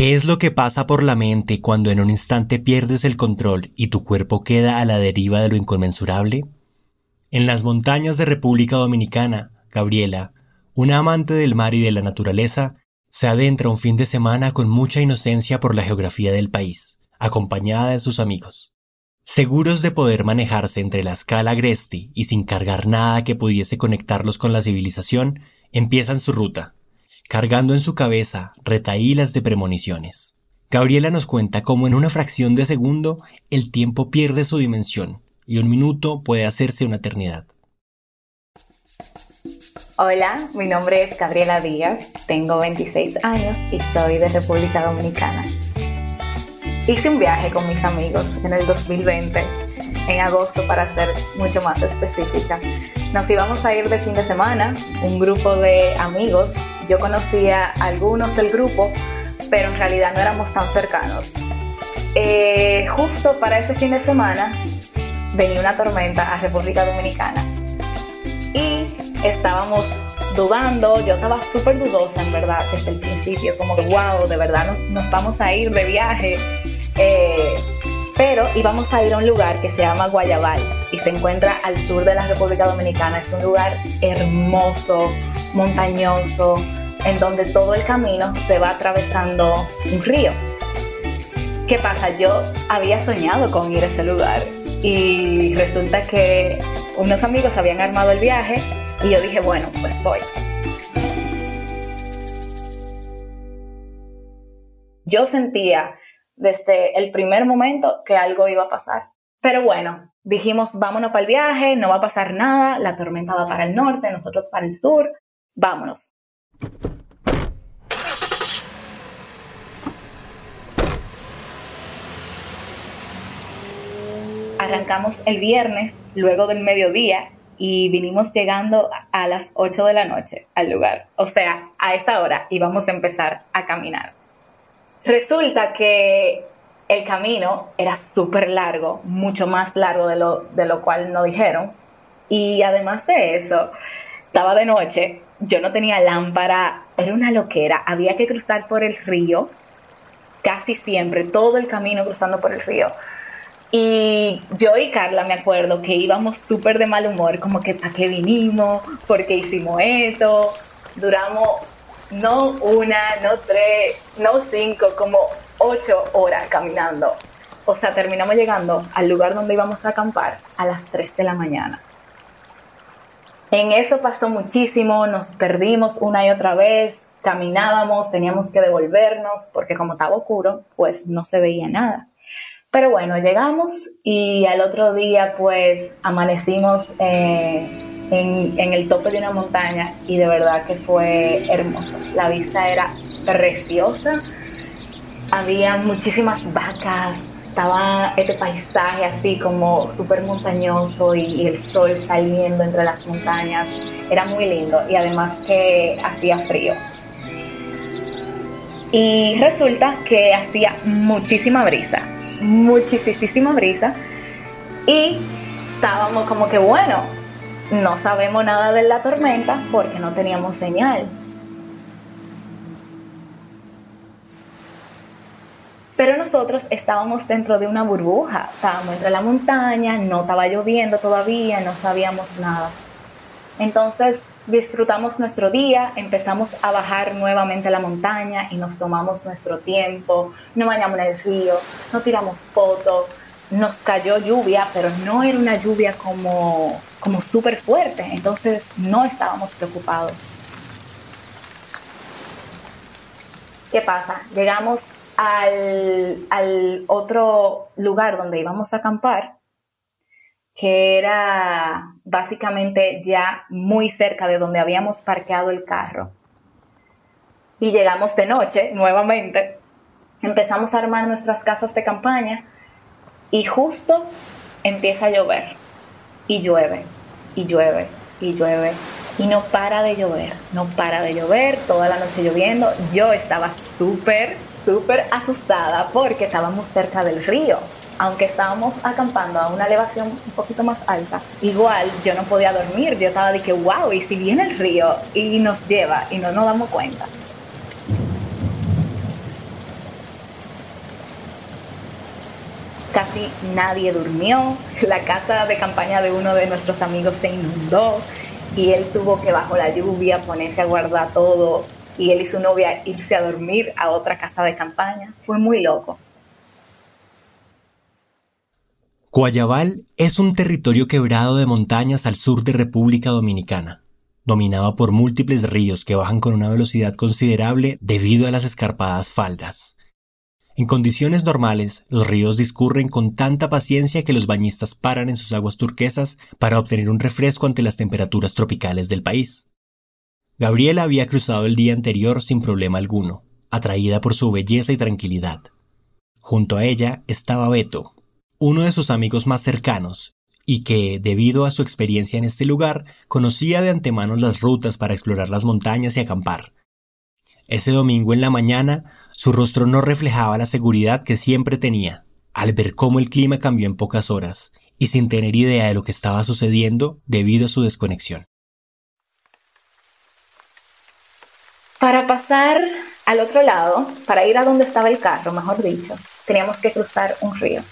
¿Qué es lo que pasa por la mente cuando en un instante pierdes el control y tu cuerpo queda a la deriva de lo inconmensurable? En las montañas de República Dominicana, Gabriela, una amante del mar y de la naturaleza, se adentra un fin de semana con mucha inocencia por la geografía del país, acompañada de sus amigos. Seguros de poder manejarse entre la escala agreste y sin cargar nada que pudiese conectarlos con la civilización, empiezan su ruta, cargando en su cabeza retaílas de premoniciones. Gabriela nos cuenta cómo en una fracción de segundo el tiempo pierde su dimensión y un minuto puede hacerse una eternidad. Hola, mi nombre es Gabriela Díaz, tengo 26 años y soy de República Dominicana. Hice un viaje con mis amigos en el 2020, en agosto para ser mucho más específica. Nos íbamos a ir de fin de semana, un grupo de amigos yo conocía a algunos del grupo, pero en realidad no éramos tan cercanos. Eh, justo para ese fin de semana venía una tormenta a República Dominicana y estábamos dudando, yo estaba súper dudosa en verdad desde el principio, como que wow, de verdad nos, vamos a ir de viaje, eh, pero íbamos a ir a un lugar que se llama Guayabal y se encuentra al sur de la República Dominicana, es un lugar hermoso, montañoso, en donde todo el camino se va atravesando un río. ¿Qué pasa? Yo había soñado con ir a ese lugar y resulta que unos amigos habían armado el viaje y yo dije, bueno, pues voy. Yo sentía desde el primer momento que algo iba a pasar. Pero bueno, dijimos, vámonos para el viaje, no va a pasar nada, la tormenta va para el norte, nosotros para el sur, vámonos. Arrancamos el viernes, luego del mediodía, y vinimos llegando a las 8 de la noche al lugar. O sea, a esa hora íbamos a empezar a caminar. Resulta que el camino era súper largo, mucho más largo de lo, de lo cual nos dijeron. Y además de eso, estaba de noche, yo no tenía lámpara, era una loquera, había que cruzar por el río, casi siempre, todo el camino cruzando por el río. Y yo y Carla me acuerdo que íbamos súper de mal humor, como que para qué vinimos, por qué hicimos esto. Duramos no una, no tres, no cinco, como ocho horas caminando. O sea, terminamos llegando al lugar donde íbamos a acampar a las 3 de la mañana. En eso pasó muchísimo, nos perdimos una y otra vez, caminábamos, teníamos que devolvernos porque como estaba oscuro, pues no se veía nada. Pero bueno, llegamos y al otro día pues amanecimos eh, en, en, el tope de una montaña y de verdad que fue hermoso. La vista era preciosa, había muchísimas vacas, estaba este paisaje así como súper montañoso y, el sol saliendo entre las montañas. Era muy lindo y además que hacía frío. Y resulta que hacía muchísima brisa, muchísima brisa. Y estábamos como que, bueno, no sabemos nada de la tormenta porque no teníamos señal. Pero nosotros estábamos dentro de una burbuja, estábamos entre la montaña, no estaba lloviendo todavía, no sabíamos nada. Entonces disfrutamos nuestro día, empezamos a bajar nuevamente la montaña y nos tomamos nuestro tiempo, no bañamos en el río, no tiramos fotos, nos cayó lluvia, pero no era una lluvia como, como súper fuerte, entonces no estábamos preocupados. ¿Qué pasa? Llegamos al, al otro lugar donde íbamos a acampar, que era básicamente ya muy cerca de donde habíamos parqueado el carro. Y llegamos de noche nuevamente, empezamos a armar nuestras casas de campaña y justo empieza a llover. Y llueve, y llueve, y llueve. Y no para de llover, no para de llover, toda la noche lloviendo. Yo estaba súper, súper asustada porque estábamos cerca del río. Aunque estábamos acampando a una elevación un poquito más alta, igual yo no podía dormir. Yo estaba de que, wow, y si viene el río y nos lleva y no nos damos cuenta. casi nadie durmió, la casa de campaña de uno de nuestros amigos se inundó y él tuvo que bajo la lluvia ponerse a guardar todo y él y su novia irse a dormir a otra casa de campaña. Fue muy loco. Guayabal es un territorio quebrado de montañas al sur de República Dominicana, dominado por múltiples ríos que bajan con una velocidad considerable debido a las escarpadas faldas. En condiciones normales, los ríos discurren con tanta paciencia que los bañistas paran en sus aguas turquesas para obtener un refresco ante las temperaturas tropicales del país. Gabriela había cruzado el día anterior sin problema alguno, atraída por su belleza y tranquilidad. Junto a ella estaba Beto, uno de sus amigos más cercanos, y que, debido a su experiencia en este lugar, conocía de antemano las rutas para explorar las montañas y acampar. Ese domingo en la mañana, su rostro no reflejaba la seguridad que siempre tenía, al ver cómo el clima cambió en pocas horas, y sin tener idea de lo que estaba sucediendo debido a su desconexión. Para pasar al otro lado, para ir a donde estaba el carro, mejor dicho, teníamos que cruzar un río,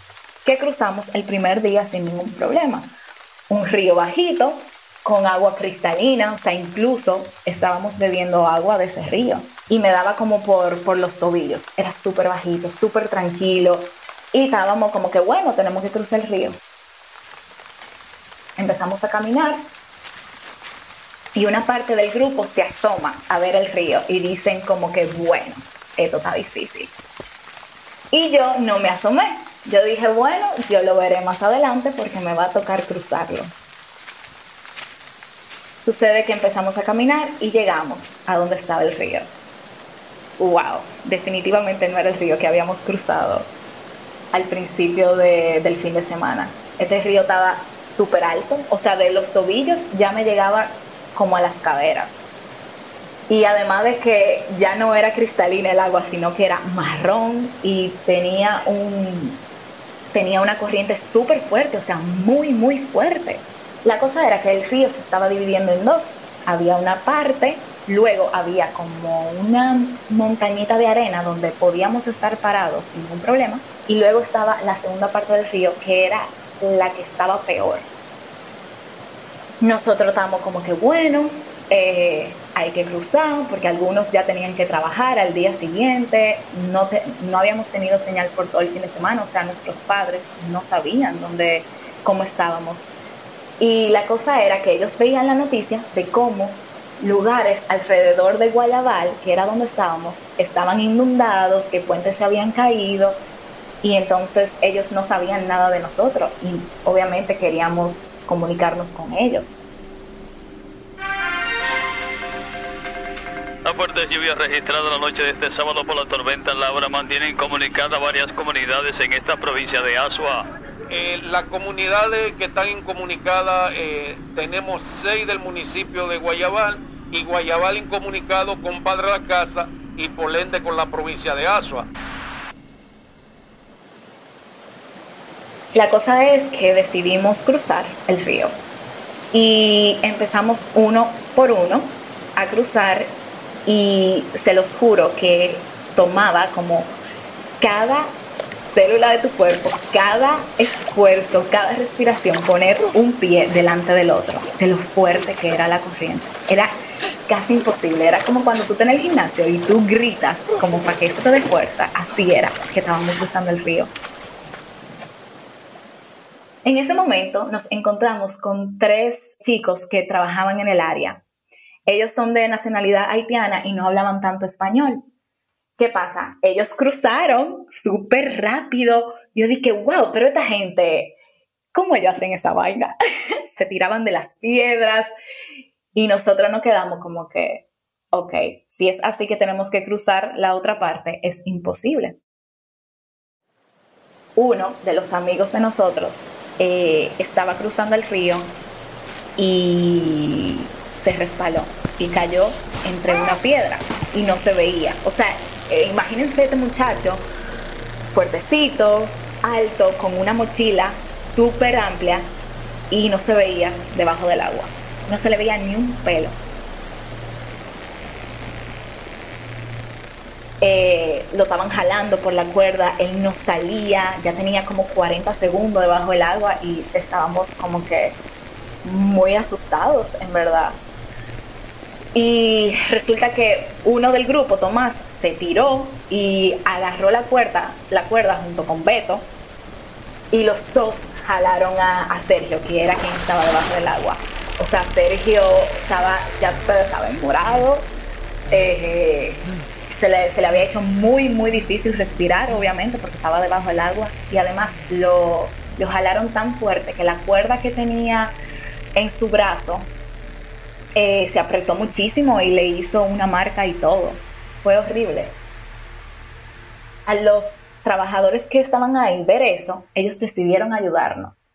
que cruzamos el primer día sin ningún problema. Un río bajito, con agua cristalina, o sea, incluso estábamos bebiendo agua de ese río y me daba como por, por los tobillos. Era súper bajito, súper tranquilo y estábamos como que, bueno, tenemos que cruzar el río. Empezamos a caminar y una parte del grupo se asoma a ver el río y dicen como que, bueno, esto está difícil. Y yo no me asomé. Yo dije, bueno, yo lo veré más adelante porque me va a tocar cruzarlo. Sucede que empezamos a caminar y llegamos a donde estaba el río. ¡Wow! Definitivamente no era el río que habíamos cruzado al principio del fin de semana. Este río estaba súper alto, o sea, de los tobillos ya me llegaba como a las caderas. Y además de que ya no era cristalina el agua, sino que era marrón y tenía un tenía una corriente súper fuerte, o sea, muy, muy fuerte. La cosa era que el río se estaba dividiendo en dos. Había una parte, luego había como una montañita de arena donde podíamos estar parados sin ningún problema, y luego estaba la segunda parte del río que era la que estaba peor. Nosotros estábamos como que bueno, eh, hay que cruzar porque algunos ya tenían que trabajar al día siguiente, no, no habíamos tenido señal por todo el fin de semana, o sea, nuestros padres no sabían dónde, cómo estábamos. Y la cosa era que ellos veían la noticia de cómo lugares alrededor de Guayabal, que era donde estábamos, estaban inundados, que puentes se habían caído y entonces ellos no sabían nada de nosotros y obviamente queríamos comunicarnos con ellos. La fuerte lluvia registrada la noche de este sábado por la tormenta Laura mantienen comunicadas varias comunidades en esta provincia de Asua. Eh, las comunidades que están incomunicadas, eh, tenemos seis del municipio de Guayabal y Guayabal incomunicado con Padre la Casa y Polente con la provincia de Asua. La cosa es que decidimos cruzar el río y empezamos uno por uno a cruzar y se los juro que tomaba como cada célula de tu cuerpo, cada esfuerzo, cada respiración, poner un pie delante del otro, de lo fuerte que era la corriente. Era casi imposible, era como cuando tú estás en el gimnasio y tú gritas como para que eso te dé fuerza, así era que estábamos cruzando el río. En ese momento nos encontramos con tres chicos que trabajaban en el área. Ellos son de nacionalidad haitiana y no hablaban tanto español. ¿Qué pasa? Ellos cruzaron súper rápido. Yo dije, wow, pero esta gente, ¿cómo ellos hacen esa vaina? Se tiraban de las piedras y nosotros nos quedamos como que, ok, si es así que tenemos que cruzar la otra parte, es imposible. Uno de los amigos de nosotros eh, estaba cruzando el río y se resbaló y cayó entre una piedra y no se veía. O sea, eh, imagínense este muchacho fuertecito, alto, con una mochila súper amplia y no se veía debajo del agua. No se le veía ni un pelo. Eh, lo estaban jalando por la cuerda, él no salía, ya tenía como 40 segundos debajo del agua y estábamos como que muy asustados, en verdad. Y resulta que uno del grupo, Tomás, se tiró y agarró la cuerda, la cuerda junto con Beto, y los dos jalaron a, Sergio, que era quien estaba debajo del agua. O sea, Sergio estaba, ya ustedes saben, morado. Eh, se, le, se, le, había hecho muy, muy difícil respirar, obviamente, porque estaba debajo del agua. Y además lo, lo jalaron tan fuerte que la cuerda que tenía en su brazo eh, se apretó muchísimo y le hizo una marca y todo. Fue horrible. A los trabajadores que estaban ahí ver eso, ellos decidieron ayudarnos.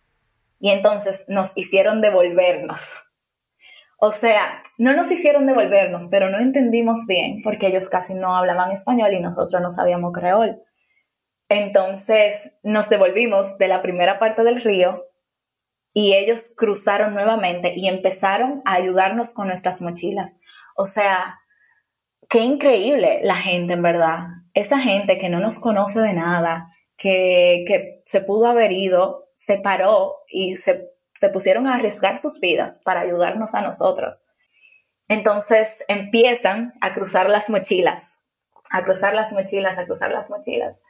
Y entonces nos hicieron devolvernos. O sea, no nos hicieron devolvernos, pero no entendimos bien porque ellos casi no hablaban español y nosotros no sabíamos creol. Entonces nos devolvimos de la primera parte del río y ellos cruzaron nuevamente y empezaron a ayudarnos con nuestras mochilas. O sea, qué increíble la gente, en verdad. Esa gente que no nos conoce de nada, que, que se pudo haber ido, se paró y se, se pusieron a arriesgar sus vidas para ayudarnos a nosotros. Entonces empiezan a cruzar las mochilas, a cruzar las mochilas, a cruzar las mochilas.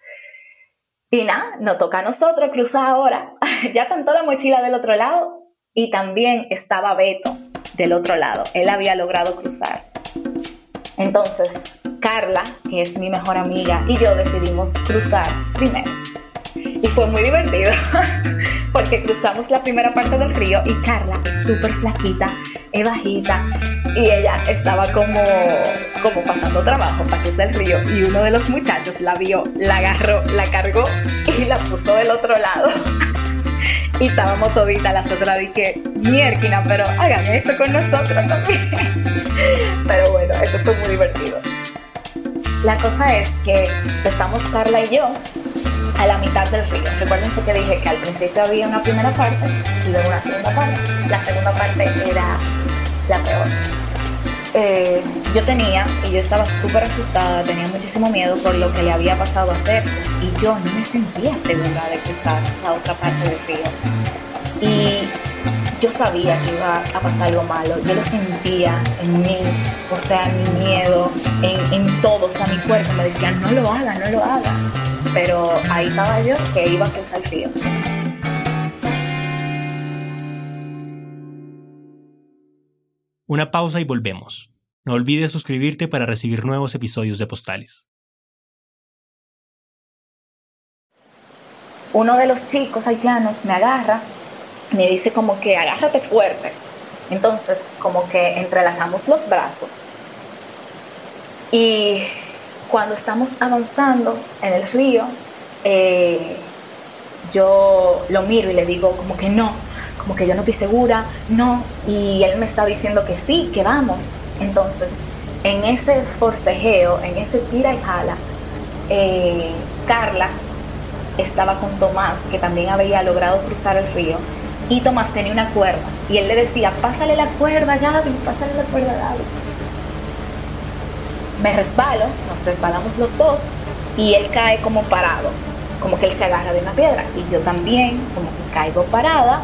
Y nada, nos toca a nosotros cruzar ahora. ya cantó la mochila del otro lado y también estaba Beto del otro lado. Él había logrado cruzar. Entonces, Carla, que es mi mejor amiga, y yo decidimos cruzar primero. Y fue muy divertido porque cruzamos la primera parte del río y Carla es súper flaquita, es bajita y ella estaba como, como pasando trabajo para cruzar el río y uno de los muchachos la vio, la agarró, la cargó y la puso del otro lado. y estábamos toditas las otras de que mierquina, pero hagan eso con nosotros también. pero bueno, eso fue muy divertido. La cosa es que estamos Carla y yo a la mitad del río. Recuerden que dije que al principio había una primera parte y luego una segunda parte. La segunda parte era la peor. Eh, yo tenía, y yo estaba súper asustada, tenía muchísimo miedo por lo que le había pasado a hacer y yo no me sentía segura de cruzar la otra parte del río. Y yo sabía que iba a pasar algo malo, yo lo sentía en mí, o sea, en mi miedo, en, en todo, o sea, mi cuerpo me decía, no lo haga, no lo haga pero ahí estaba yo que iba a cruzar el río. Una pausa y volvemos. No olvides suscribirte para recibir nuevos episodios de Postales. Uno de los chicos haitianos me agarra, me dice como que agárrate fuerte. Entonces, como que entrelazamos los brazos. Y cuando estamos avanzando en el río, eh, yo lo miro y le digo como que no, como que yo no estoy segura, no, y él me está diciendo que sí, que vamos. Entonces, en ese forcejeo, en ese tira y jala, eh, Carla estaba con Tomás, que también había logrado cruzar el río, y Tomás tenía una cuerda, y él le decía, pásale la cuerda, Gaby, pásale la cuerda, Gaby me resbalo, nos resbalamos los dos y él cae como parado, como que él se agarra de una piedra y yo también como que caigo parada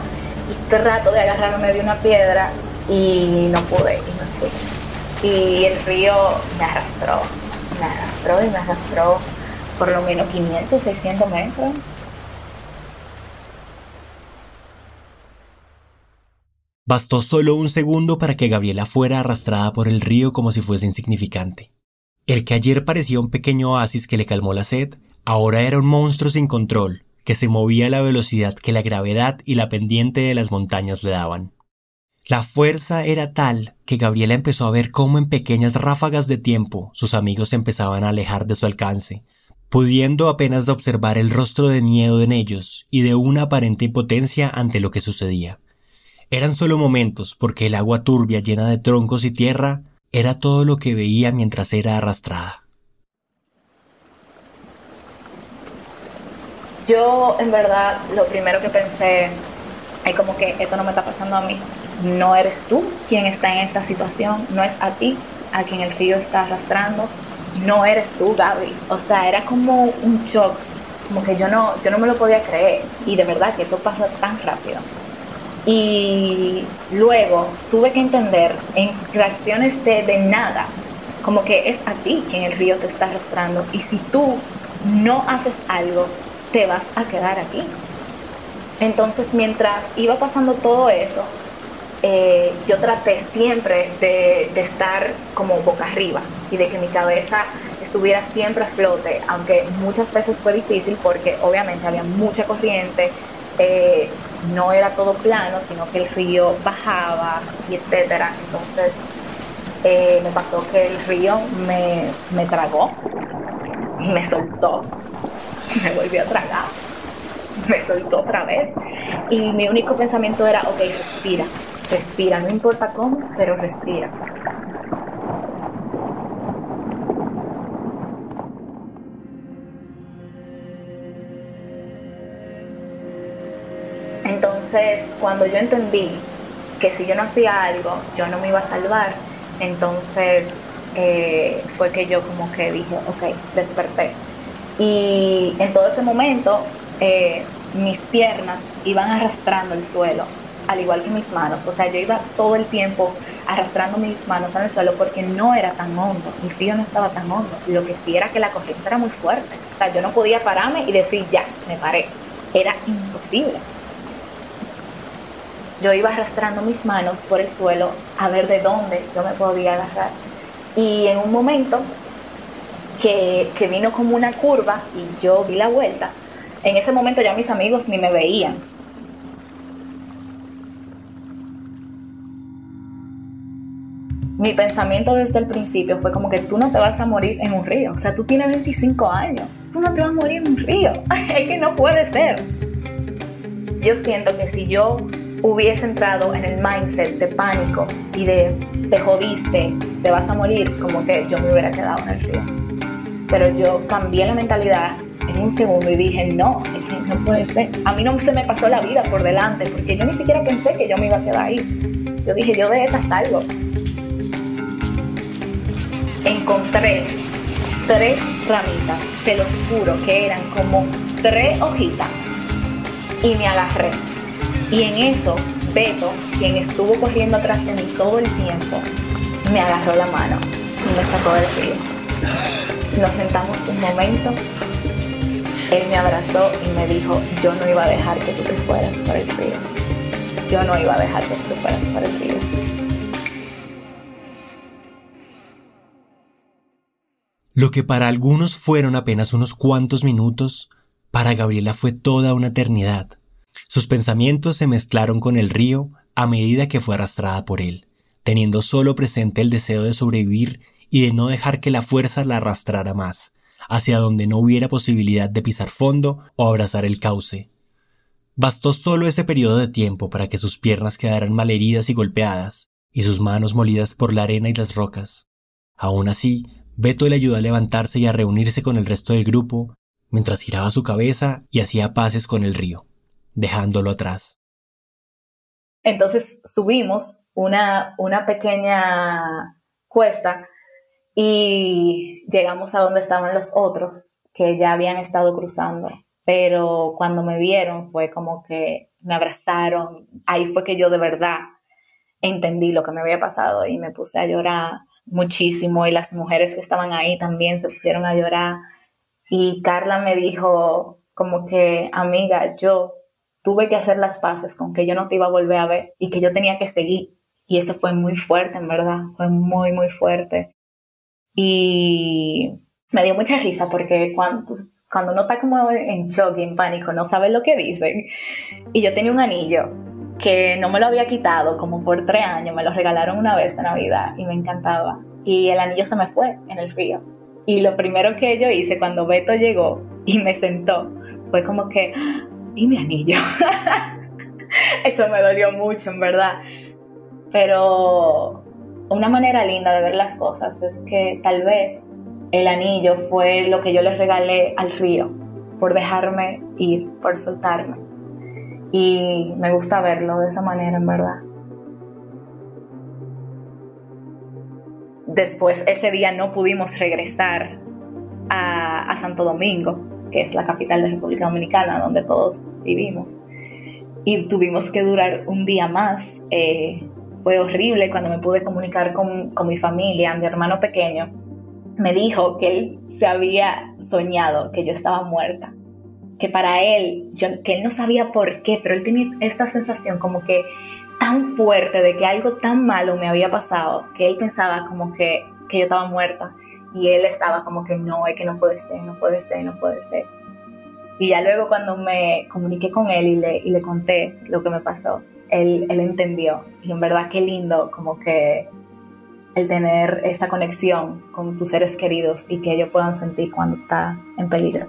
y trato de agarrarme de una piedra y no pude y me fui. Y el río me arrastró, me arrastró y me arrastró por lo menos 500, 600 metros. Bastó solo un segundo para que Gabriela fuera arrastrada por el río como si fuese insignificante. El que ayer parecía un pequeño oasis que le calmó la sed, ahora era un monstruo sin control, que se movía a la velocidad que la gravedad y la pendiente de las montañas le daban. La fuerza era tal que Gabriela empezó a ver cómo en pequeñas ráfagas de tiempo sus amigos empezaban a alejar de su alcance, pudiendo apenas observar el rostro de miedo en ellos y de una aparente impotencia ante lo que sucedía. Eran solo momentos, porque el agua turbia llena de troncos y tierra era todo lo que veía mientras era arrastrada. Yo, en verdad, lo primero que pensé es como que esto no me está pasando a mí no eres tú quien está en esta situación, no es a ti a quien el río está arrastrando, no eres tú, Gaby. O sea, era como un shock, como que yo no, yo no me lo podía creer y de verdad que esto pasa tan rápido. Y luego tuve que entender en reacciones de, de nada, como que es a ti quien el río te está arrastrando y si tú no haces algo, te vas a quedar aquí. Entonces, mientras iba pasando todo eso, eh, yo traté siempre de, estar como boca arriba y de que mi cabeza estuviera siempre a flote, aunque muchas veces fue difícil porque obviamente había mucha corriente, eh, no era todo plano, sino que el río bajaba y etcétera. Entonces eh, me pasó que el río me, me tragó me soltó, me volvió a tragar, me soltó otra vez y mi único pensamiento era, ok, respira, Respira, no importa cómo, pero respira. Entonces, cuando yo entendí que si yo no hacía algo, yo no me iba a salvar, entonces eh, fue que yo como que dije, ok, desperté. Y en todo ese momento, eh, mis piernas iban arrastrando el suelo al igual que mis manos. O sea, yo iba todo el tiempo arrastrando mis manos el suelo porque no era tan hondo, mi frío no estaba tan hondo. Lo que sí era que la corriente era muy fuerte. O sea, yo no podía pararme y decir, ya, me paré. Era imposible. Yo iba arrastrando mis manos por el suelo a ver de dónde yo me podía agarrar. Y en un momento que, que vino como una curva y yo di la vuelta, en ese momento ya mis amigos ni me veían mi pensamiento desde el principio fue como que tú no te vas a morir en un río. O sea, tú tienes 25 años. Tú no te vas a morir en un río. es que no puede ser. Yo siento que si yo hubiese entrado en el mindset de pánico y de te jodiste, te vas a morir, como que yo me hubiera quedado en el río. Pero yo cambié la mentalidad en un segundo y dije, no, es que no puede ser. A mí no se me pasó la vida por delante porque yo ni siquiera pensé que yo me iba a quedar ahí. Yo dije, yo de esta salgo encontré tres ramitas, te lo juro que eran como tres hojitas, y me agarré. Y en eso, Beto, quien estuvo corriendo atrás de mí todo el tiempo, me agarró la mano y me sacó del río. Nos sentamos un momento, él me abrazó y me dijo, yo no iba a dejar que tú te fueras para el río. Yo no iba a dejar que tú te fueras para el río. Lo que para algunos fueron apenas unos cuantos minutos, para Gabriela fue toda una eternidad. Sus pensamientos se mezclaron con el río a medida que fue arrastrada por él, teniendo solo presente el deseo de sobrevivir y de no dejar que la fuerza la arrastrara más, hacia donde no hubiera posibilidad de pisar fondo o abrazar el cauce. Bastó solo ese periodo de tiempo para que sus piernas quedaran malheridas y golpeadas, y sus manos molidas por la arena y las rocas. Aún así, Beto le ayudó a levantarse y a reunirse con el resto del grupo, mientras giraba su cabeza y hacía paces con el río, dejándolo atrás. Entonces subimos una, una pequeña cuesta y llegamos a donde estaban los otros que ya habían estado cruzando. Pero cuando me vieron fue como que me abrazaron. Ahí fue que yo de verdad entendí lo que me había pasado y me puse a llorar muchísimo y las mujeres que estaban ahí también se pusieron a llorar. Y Carla me dijo como que, amiga, yo tuve que hacer las paces con que yo no te iba a volver a ver y que yo tenía que seguir. Y eso fue muy fuerte, en verdad, fue muy, muy fuerte. Y me dio mucha risa porque cuando, cuando uno está como en shock y en pánico, no sabe lo que dicen. Y yo tenía un anillo que no me lo había quitado como por tres años, me lo regalaron una vez de Navidad y me encantaba. Y el anillo se me fue en el río. Y lo primero que yo hice cuando Beto llegó y me sentó fue como que. ¿Y mi anillo? Eso me dolió mucho, en verdad. Pero una manera linda de ver las cosas es que tal vez el anillo fue lo que yo le regalé al río por dejarme ir, por soltarme. Y me gusta verlo de esa manera, en verdad. Después, ese día no pudimos regresar a, Santo Domingo, que es la capital de República Dominicana, donde todos vivimos. Y tuvimos que durar un día más. Eh, fue horrible cuando me pude comunicar con, con mi familia, mi hermano pequeño. Me dijo que él se había soñado que yo estaba muerta que para él, que él no sabía por qué, pero él tenía esta sensación como que tan fuerte de que algo tan malo me había pasado, que él pensaba como que, que yo estaba muerta. Y él estaba como que no, es que no puede ser, no puede ser, no puede ser. Y ya luego cuando me comuniqué con él y le, y le conté lo que me pasó, él, él entendió. Y en verdad qué lindo como que el tener esa conexión con tus seres queridos y que ellos puedan sentir cuando está en peligro.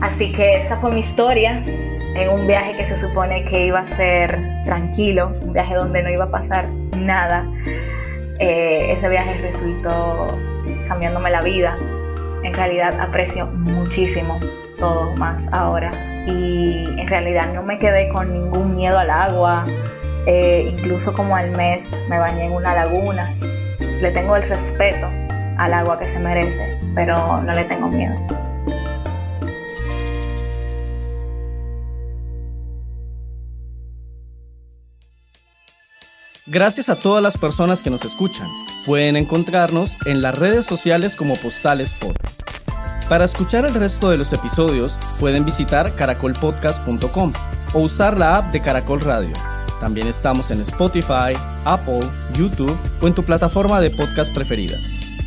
Así que esa fue mi historia en un viaje que se supone que iba a ser tranquilo, un viaje donde no iba a pasar nada. Eh, ese viaje resultó cambiándome la vida. En realidad aprecio muchísimo todo más ahora. Y en realidad no me quedé con ningún miedo al agua. Eh, incluso como al mes me bañé en una laguna. Le tengo el respeto al agua que se merece, pero no le tengo miedo. Gracias a todas las personas que nos escuchan. Pueden encontrarnos en las redes sociales como Postales Pod. Para escuchar el resto de los episodios, pueden visitar caracolpodcast.com o usar la app de Caracol Radio. También estamos en Spotify, Apple, YouTube o en tu plataforma de podcast preferida.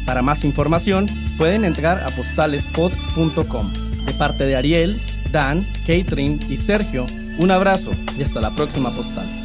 Para más información, pueden entrar a postalespod.com. De parte de Ariel, Dan, Catherine y Sergio, un abrazo y hasta la próxima postal.